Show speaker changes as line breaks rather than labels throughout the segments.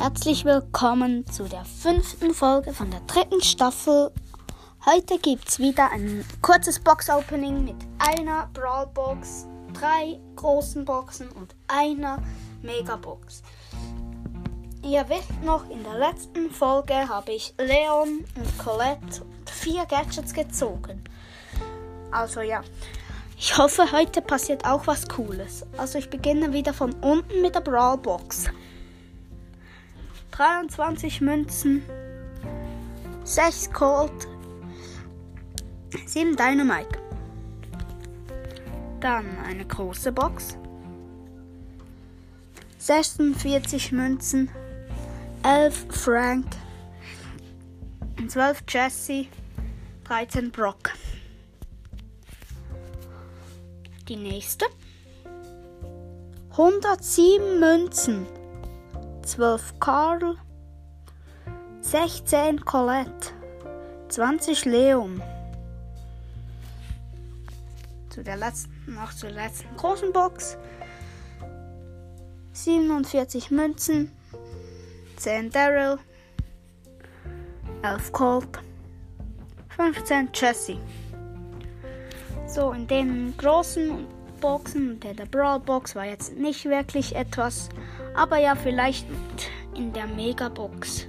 Herzlich willkommen zu der fünften Folge von der dritten Staffel. Heute gibt es wieder ein kurzes Box-Opening mit einer Brawl-Box, drei großen Boxen und einer Mega-Box. Ihr wisst noch, in der letzten Folge habe ich Leon und Colette vier Gadgets gezogen. Also ja, ich hoffe, heute passiert auch was Cooles. Also ich beginne wieder von unten mit der Brawl Box. 23 Münzen, 6 Colt, 7 Dynamite. Dann eine große Box. 46 Münzen, 11 Frank, 12 Jesse, 13 Brock. Die nächste. 107 Münzen. 12 Karl. 16 Colette. 20 Leon. Zu der letzten, noch zur letzten großen Box. 47 Münzen. 10 Daryl. 11 Colt. 15 Jesse. So, in den großen Boxen, der, der Brawl Box war jetzt nicht wirklich etwas, aber ja, vielleicht in der Mega Box.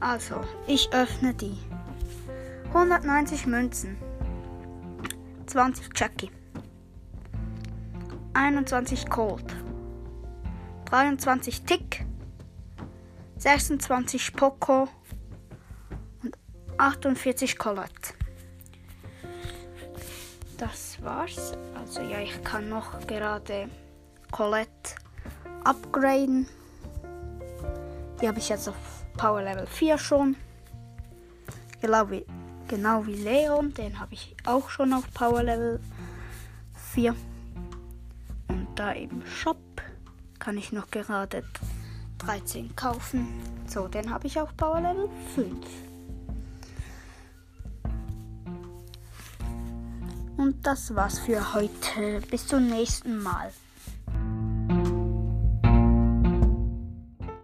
Also, ich öffne die. 190 Münzen. 20 Jackie. 21 Colt. 23 Tick. 26 Poco. Und 48 Colette das war's. Also ja, ich kann noch gerade Colette upgraden. Die habe ich jetzt auf Power Level 4 schon. Genau wie, genau wie Leon, den habe ich auch schon auf Power Level 4. Und da im Shop kann ich noch gerade 13 kaufen. So, den habe ich auf Power Level 5. Und das war's für heute. Bis zum nächsten Mal.